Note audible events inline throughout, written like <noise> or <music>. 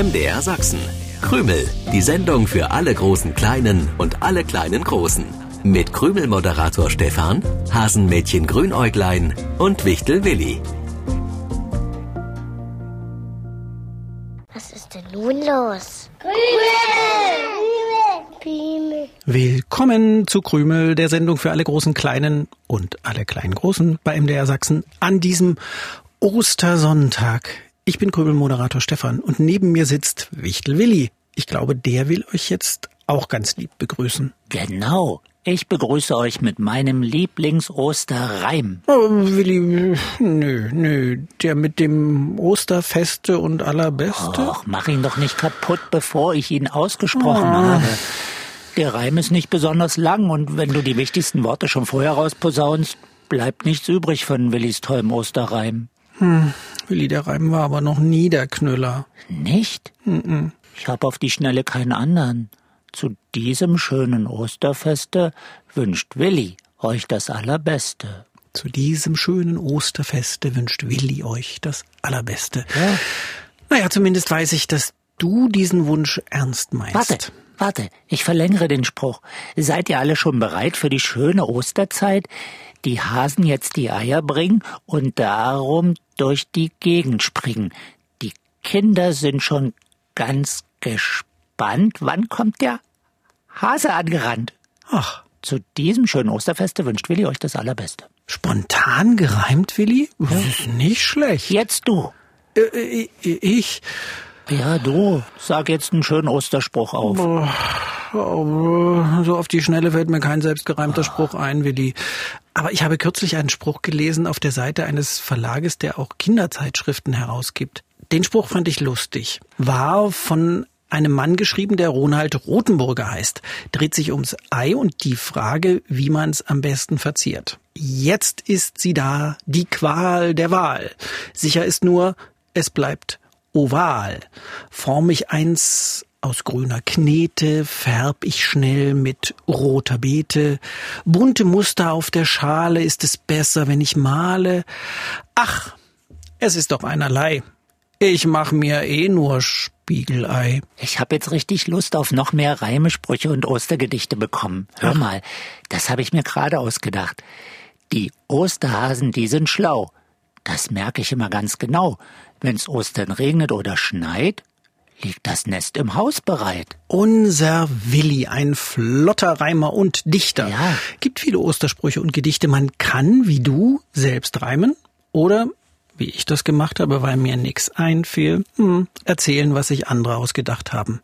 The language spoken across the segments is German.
MDR Sachsen. Krümel, die Sendung für alle großen Kleinen und alle kleinen Großen. Mit Krümel-Moderator Stefan, Hasenmädchen Grünäuglein und Wichtel Willi. Was ist denn nun los? Willkommen zu Krümel, der Sendung für alle großen Kleinen und alle kleinen Großen bei MDR Sachsen an diesem Ostersonntag. Ich bin Krümel-Moderator Stefan und neben mir sitzt Wichtel Willi. Ich glaube, der will euch jetzt auch ganz lieb begrüßen. Genau. Ich begrüße euch mit meinem Lieblings-Osterreim. Oh, Willi, nö, nö, der mit dem Osterfeste und allerbeste. Och, mach ihn doch nicht kaputt, bevor ich ihn ausgesprochen habe. Der Reim ist nicht besonders lang und wenn du die wichtigsten Worte schon vorher rausposaunst, bleibt nichts übrig von Willis tollem Osterreim. Hm, Willi, der Reim war aber noch nie der Knüller. Nicht? Ich habe auf die Schnelle keinen anderen. Zu diesem schönen Osterfeste wünscht Willi euch das Allerbeste. Zu diesem schönen Osterfeste wünscht Willi euch das Allerbeste. Ja. Naja, zumindest weiß ich, dass du diesen Wunsch ernst meinst. Warte, warte, ich verlängere den Spruch. Seid ihr alle schon bereit für die schöne Osterzeit? Die Hasen jetzt die Eier bringen und darum durch die Gegend springen. Die Kinder sind schon ganz gespannt. Wann kommt der Hase angerannt? Ach, Zu diesem schönen Osterfeste wünscht Willi euch das Allerbeste. spontan gereimt, Willi? Das ist nicht schlecht. Jetzt du. Äh, äh, ich, Ja, du. Sag jetzt einen schönen Osterspruch auf. oh, so auf die Schnelle fällt mir kein selbstgereimter Spruch ein, Willi. Aber ich habe kürzlich einen Spruch gelesen auf der Seite eines Verlages, der auch Kinderzeitschriften herausgibt. Den Spruch fand ich lustig. War von einem Mann geschrieben, der Ronald Rothenburger heißt. Dreht sich ums Ei und die Frage, wie man es am besten verzehrt. Jetzt ist sie da, die Qual der Wahl. Sicher ist nur, es bleibt oval. Form ich eins aus grüner Knete, färb ich schnell mit roter Beete. Bunte Muster auf der Schale, ist es besser, wenn ich male? Ach, es ist doch einerlei. Ich mach mir eh nur Spiegelei. Ich habe jetzt richtig Lust auf noch mehr Reime, Sprüche und Ostergedichte bekommen. Hör mal, das habe ich mir gerade ausgedacht. Die Osterhasen, die sind schlau. Das merke ich immer ganz genau. Wenn's Ostern regnet oder schneit, liegt das Nest im Haus bereit. Unser Willi, ein flotter Reimer und Dichter. Ja. Gibt viele Ostersprüche und Gedichte. Man kann, wie du, selbst reimen oder, wie ich das gemacht habe, weil mir nix einfiel, hm, erzählen, was sich andere ausgedacht haben.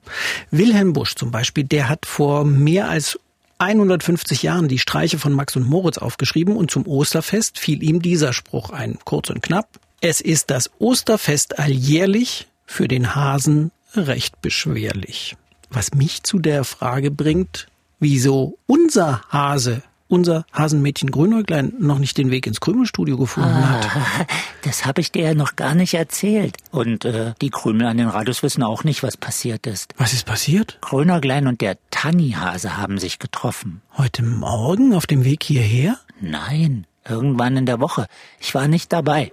Wilhelm Busch zum Beispiel, der hat vor mehr als 150 Jahren die Streiche von Max und Moritz aufgeschrieben und zum Osterfest fiel ihm dieser Spruch ein. Kurz und knapp. Es ist das Osterfest alljährlich, für den Hasen recht beschwerlich. Was mich zu der Frage bringt, wieso unser Hase, unser Hasenmädchen Grünäuglein noch nicht den Weg ins Krümelstudio gefunden hat. Ah, das habe ich dir ja noch gar nicht erzählt. Und äh, die Krümel an den Radios wissen auch nicht, was passiert ist. Was ist passiert? Grönerglein und der Tannihase haben sich getroffen. Heute Morgen auf dem Weg hierher? Nein, irgendwann in der Woche. Ich war nicht dabei.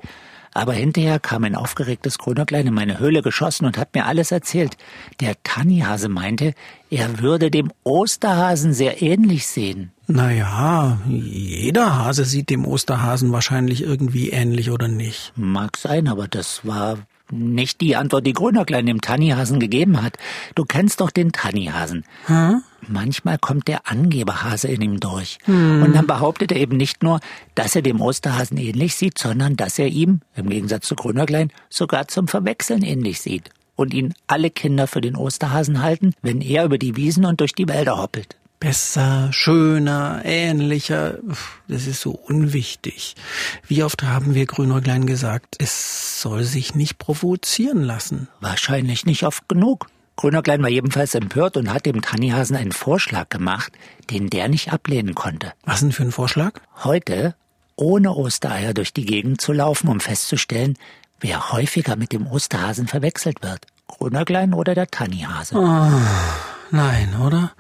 Aber hinterher kam ein aufgeregtes Grünerklein in meine Höhle geschossen und hat mir alles erzählt. Der Tannihase meinte, er würde dem Osterhasen sehr ähnlich sehen. Naja, jeder Hase sieht dem Osterhasen wahrscheinlich irgendwie ähnlich oder nicht. Mag sein, aber das war nicht die Antwort, die Grünerklein dem Tannihasen gegeben hat. Du kennst doch den Tannihasen. Manchmal kommt der Angeberhase in ihm durch. Und dann behauptet er eben nicht nur, dass er dem Osterhasen ähnlich sieht, sondern dass er ihm, im Gegensatz zu Grünerklein, sogar zum Verwechseln ähnlich sieht. Und ihn alle Kinder für den Osterhasen halten, wenn er über die Wiesen und durch die Wälder hoppelt. Besser, schöner, ähnlicher, das ist so unwichtig. Wie oft haben wir Grünäuglein gesagt, es soll sich nicht provozieren lassen. Wahrscheinlich nicht oft genug. Grünerklein war jedenfalls empört und hat dem Tannihasen einen Vorschlag gemacht, den der nicht ablehnen konnte. Was denn für ein Vorschlag? Heute ohne Ostereier durch die Gegend zu laufen, um festzustellen, wer häufiger mit dem Osterhasen verwechselt wird. Grünerklein oder der Tannihase. Nein, oder?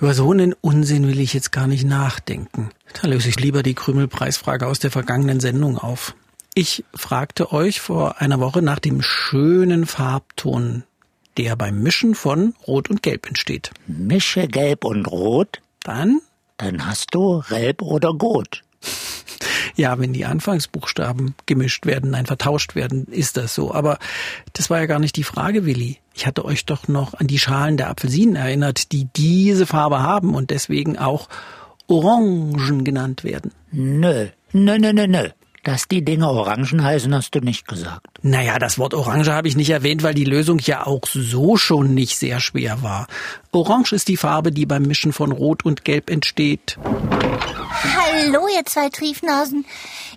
Über so einen Unsinn will ich jetzt gar nicht nachdenken. Da löse ich lieber die Krümelpreisfrage aus der vergangenen Sendung auf. Ich fragte euch vor einer Woche nach dem schönen Farbton der beim Mischen von Rot und Gelb entsteht. Mische Gelb und Rot, Dann, dann hast du Relb oder Gut. <laughs> ja, wenn die Anfangsbuchstaben gemischt werden, nein, vertauscht werden, ist das so. Aber das war ja gar nicht die Frage, Willi. Ich hatte euch doch noch an die Schalen der Apfelsinen erinnert, die diese Farbe haben und deswegen auch Orangen genannt werden. Nö, nö, nö, nö, nö. Dass die Dinge Orangen heißen, hast du nicht gesagt. Naja, das Wort Orange habe ich nicht erwähnt, weil die Lösung ja auch so schon nicht sehr schwer war. Orange ist die Farbe, die beim Mischen von Rot und Gelb entsteht. Hallo, ihr zwei Triefnasen.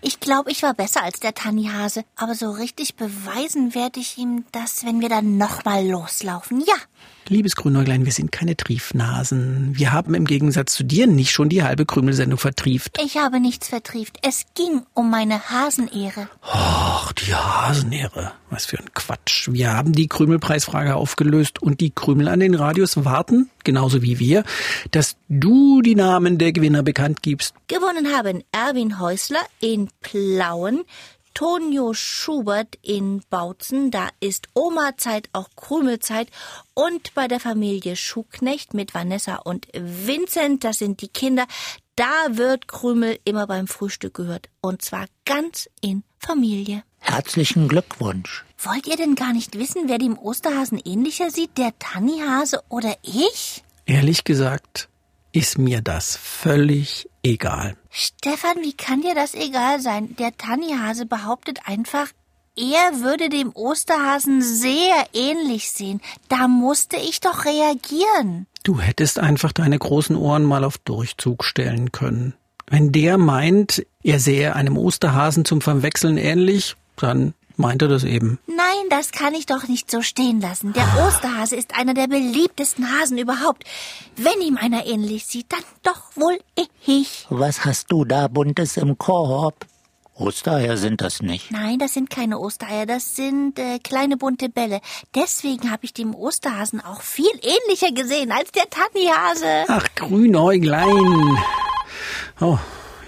Ich glaube, ich war besser als der Tannihase. Aber so richtig beweisen werde ich ihm das, wenn wir dann nochmal loslaufen. Ja. Liebes Grünäuglein, wir sind keine Triefnasen. Wir haben im Gegensatz zu dir nicht schon die halbe Krümelsendung vertrieft. Ich habe nichts vertrieft. Es ging um meine Hasenehre. Ach, die Hasenehre. Was für ein Quatsch. Wir haben die Krümelpreisfrage aufgelöst und die Krümel an den Radios warten, genauso wie wir, dass du die Namen der Gewinner bekannt gibst. Gewonnen haben Erwin Häusler in Plauen, Tonio Schubert in Bautzen, da ist Oma-Zeit auch Krümelzeit und bei der Familie Schuhknecht mit Vanessa und Vincent, das sind die Kinder, da wird Krümel immer beim Frühstück gehört und zwar ganz in Familie. Herzlichen Glückwunsch. Wollt ihr denn gar nicht wissen, wer dem Osterhasen ähnlicher sieht, der Tannihase oder ich? Ehrlich gesagt ist mir das völlig egal. Stefan, wie kann dir das egal sein? Der Tannihase behauptet einfach, er würde dem Osterhasen sehr ähnlich sehen. Da musste ich doch reagieren. Du hättest einfach deine großen Ohren mal auf Durchzug stellen können. Wenn der meint, er sähe einem Osterhasen zum Verwechseln ähnlich, dann meint er das eben. Nein, das kann ich doch nicht so stehen lassen. Der Osterhase ist einer der beliebtesten Hasen überhaupt. Wenn ihm einer ähnlich sieht, dann doch wohl ich. Was hast du da Buntes im Korb? Ostereier sind das nicht. Nein, das sind keine Ostereier, das sind äh, kleine bunte Bälle. Deswegen habe ich dem Osterhasen auch viel ähnlicher gesehen als der Tannihase. Ach, Grünäuglein. Oh,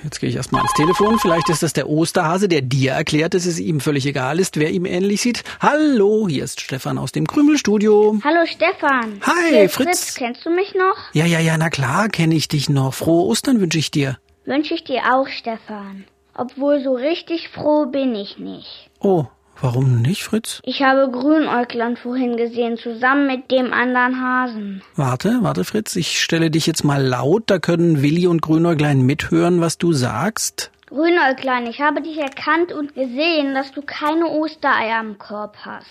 jetzt gehe ich erstmal ans Telefon. Vielleicht ist das der Osterhase, der dir erklärt, dass es ihm völlig egal ist, wer ihm ähnlich sieht. Hallo, hier ist Stefan aus dem Krümelstudio. Hallo Stefan. Hi, ist Fritz. Kennst du mich noch? Ja, ja, ja, na klar, kenne ich dich noch. Frohe Ostern wünsche ich dir. Wünsche ich dir auch, Stefan. Obwohl so richtig froh bin ich nicht. Oh, warum nicht, Fritz? Ich habe Grünäuglein vorhin gesehen, zusammen mit dem anderen Hasen. Warte, warte, Fritz, ich stelle dich jetzt mal laut, da können Willi und Grünäuglein mithören, was du sagst. Grünäuglein, ich habe dich erkannt und gesehen, dass du keine Ostereier im Korb hast.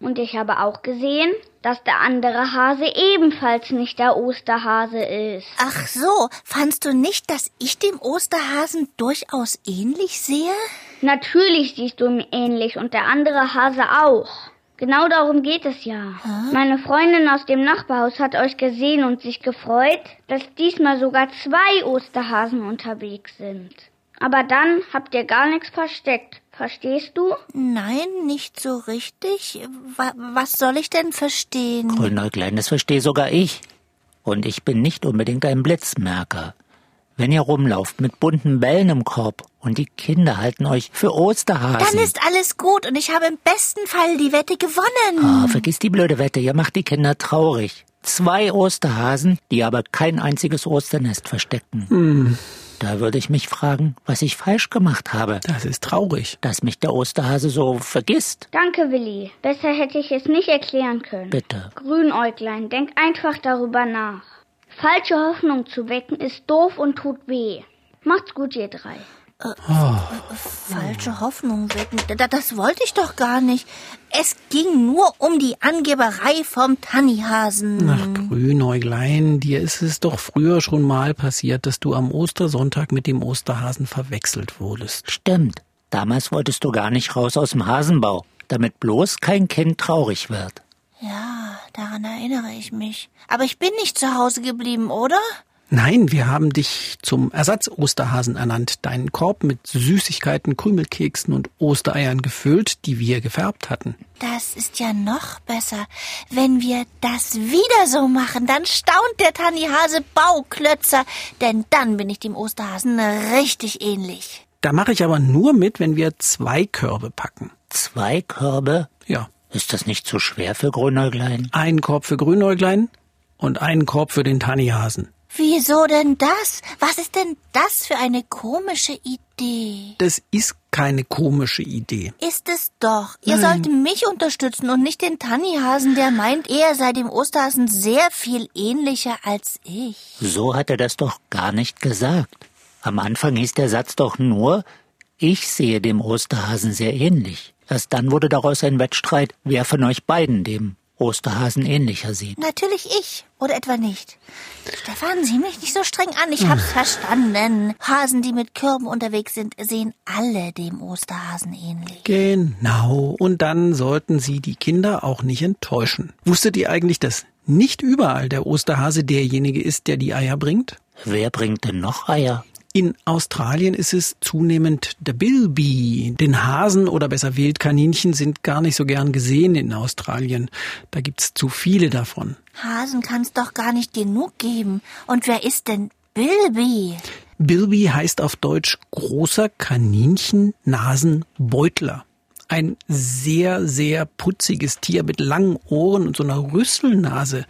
Und ich habe auch gesehen, dass der andere Hase ebenfalls nicht der Osterhase ist. Ach so, fandst du nicht, dass ich dem Osterhasen durchaus ähnlich sehe? Natürlich siehst du ihm ähnlich und der andere Hase auch. Genau darum geht es ja. Meine Freundin aus dem Nachbarhaus hat euch gesehen und sich gefreut, dass diesmal sogar zwei Osterhasen unterwegs sind. Aber dann habt ihr gar nichts versteckt. Verstehst du? Nein, nicht so richtig. Wa was soll ich denn verstehen? Grünäuglein, das verstehe sogar ich. Und ich bin nicht unbedingt ein Blitzmerker. Wenn ihr rumlauft mit bunten Bällen im Korb und die Kinder halten euch für Osterhasen. Dann ist alles gut und ich habe im besten Fall die Wette gewonnen. Oh, vergiss die blöde Wette, ihr macht die Kinder traurig. Zwei Osterhasen, die aber kein einziges Osternest verstecken. Da würde ich mich fragen, was ich falsch gemacht habe, Das ist traurig. dass mich der Osterhase so vergisst. Danke, Willi. Besser hätte ich es nicht erklären können. Bitte. Grünäuglein, denk einfach darüber nach. Falsche Hoffnung zu wecken ist doof und tut weh. Macht's gut, ihr drei. Falsche Hoffnung wecken. Da- Das wollte ich doch gar nicht. Es ging nur um die Angeberei vom Tannihasen. Ach, Grünäuglein, dir ist es doch früher schon mal passiert, dass du am Ostersonntag mit dem Osterhasen verwechselt wurdest. Stimmt. Damals wolltest du gar nicht raus aus dem Hasenbau, damit bloß kein Kind traurig wird. Ja, daran erinnere ich mich. Aber ich bin nicht zu Hause geblieben, oder? Nein, wir haben dich zum Ersatz-Osterhasen ernannt, deinen Korb mit Süßigkeiten, Krümelkeksen und Ostereiern gefüllt, die wir gefärbt hatten. Das ist ja noch besser. Wenn wir das wieder so machen, dann staunt der Tannihase Bauklötzer, denn dann bin ich dem Osterhasen richtig ähnlich. Da mache ich aber nur mit, wenn wir zwei Körbe packen. Zwei Körbe? Ja, Ist das nicht zu schwer für Grünäuglein? Ein Korb für Grünäuglein und einen Korb für den Tannihasen. Wieso denn das? Was ist denn das für eine komische Idee? Das ist keine komische Idee. Ist es doch. Ihr sollt mich unterstützen und nicht den Tannihasen, der meint, er sei dem Osterhasen sehr viel ähnlicher als ich. So hat er das doch gar nicht gesagt. Am Anfang hieß der Satz doch nur, ich sehe dem Osterhasen sehr ähnlich. Erst dann wurde daraus ein Wettstreit, wer von euch beiden dem Osterhasen ähnlicher sieht. Natürlich ich. Oder etwa nicht. Stefan, sieh mich nicht so streng an. Ich hab's verstanden. Hasen, die mit Kürben unterwegs sind, sehen alle dem Osterhasen ähnlich. Genau. Und dann sollten Sie die Kinder auch nicht enttäuschen. Wusstet ihr eigentlich, dass nicht überall der Osterhase derjenige ist, der die Eier bringt? Wer bringt denn noch Eier? In Australien ist es zunehmend der Bilby. Den Hasen oder besser Wildkaninchen sind gar nicht so gern gesehen in Australien. Da gibt's zu viele davon. Hasen kann's doch gar nicht genug geben. Und wer ist denn Bilby? Bilby heißt auf Deutsch großer Kaninchen-Nasenbeutler. Ein sehr, sehr putziges Tier mit langen Ohren und so einer Rüsselnase.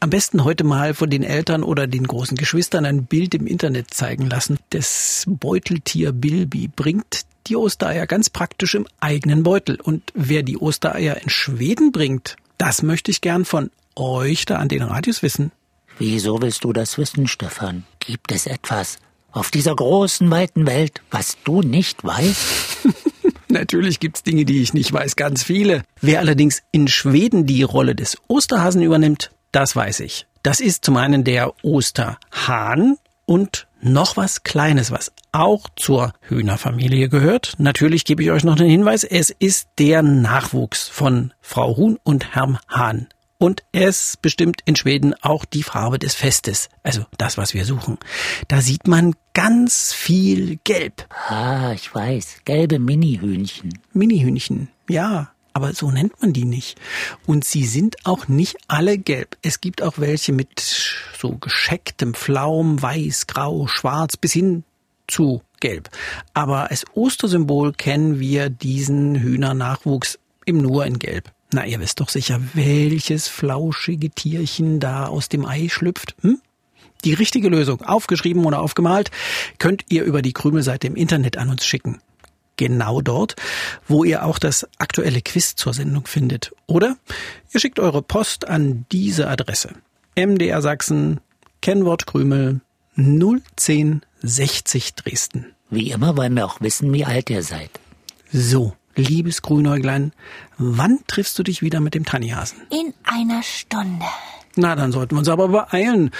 Am besten heute mal von den Eltern oder den großen Geschwistern ein Bild im Internet zeigen lassen. Das Beuteltier Bilby bringt die Ostereier ganz praktisch im eigenen Beutel. Und wer die Ostereier in Schweden bringt, das möchte ich gern von euch da an den Radios wissen. Wieso willst du das wissen, Stefan? Gibt es etwas auf dieser großen, weiten Welt, was du nicht weißt? <laughs> Natürlich gibt's Dinge, die ich nicht weiß, ganz viele. Wer allerdings in Schweden die Rolle des Osterhasen übernimmt, das weiß ich. Das ist zum einen der Osterhahn und noch was Kleines, was auch zur Hühnerfamilie gehört. Natürlich gebe ich euch noch einen Hinweis. Es ist der Nachwuchs von Frau Huhn und Herrn Hahn. Und es bestimmt in Schweden auch die Farbe des Festes. Also das, was wir suchen. Da sieht man ganz viel Gelb. Ah, ich weiß. Gelbe Minihühnchen. Minihühnchen. Ja, aber so nennt man die nicht. Und sie sind auch nicht alle gelb. Es gibt auch welche mit so geschecktem Flaum, weiß, grau, schwarz bis hin zu gelb. Aber als Ostersymbol kennen wir diesen Hühnernachwuchs im nur in gelb. Na, ihr wisst doch sicher, welches flauschige Tierchen da aus dem Ei schlüpft. Hm? Die richtige Lösung, aufgeschrieben oder aufgemalt, könnt ihr über die Krümelseite im Internet an uns schicken genau dort, wo ihr auch das aktuelle Quiz zur Sendung findet. Oder ihr schickt eure Post an diese Adresse. MDR Sachsen, Kennwort Krümel 01060 Dresden. Wie immer wollen wir auch wissen, wie alt ihr seid. So, liebes Grünäuglein, wann triffst du dich wieder mit dem Tannihasen? In einer Stunde. Na, dann sollten wir uns aber beeilen,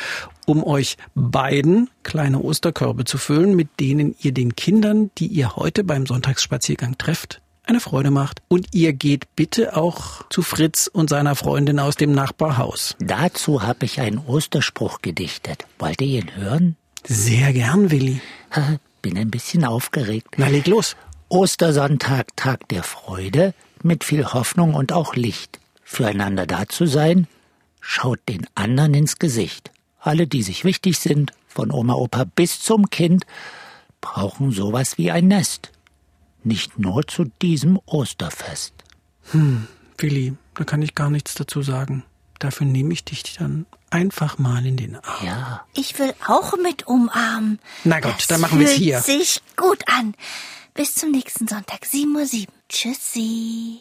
um euch beiden kleine Osterkörbe zu füllen, mit denen ihr den Kindern, die ihr heute beim Sonntagsspaziergang trefft, eine Freude macht. Und ihr geht bitte auch zu Fritz und seiner Freundin aus dem Nachbarhaus. Dazu habe ich einen Osterspruch gedichtet. Wollt ihr ihn hören? Sehr gern, Willi. Bin ein bisschen aufgeregt. Na, leg los. Ostersonntag, Tag der Freude, mit viel Hoffnung und auch Licht. Füreinander da zu sein, schaut den anderen ins Gesicht. Alle, die sich wichtig sind, von Oma Opa bis zum Kind, brauchen sowas wie ein Nest. Nicht nur zu diesem Osterfest. Hm, Willi, da kann ich gar nichts dazu sagen. Dafür nehme ich dich dann einfach mal in den Arm. Ja, Ich will auch mit umarmen. Na gut, das dann machen wir's fühlt hier. sich gut an. Bis zum nächsten Sonntag, 7.07 Uhr. Tschüssi.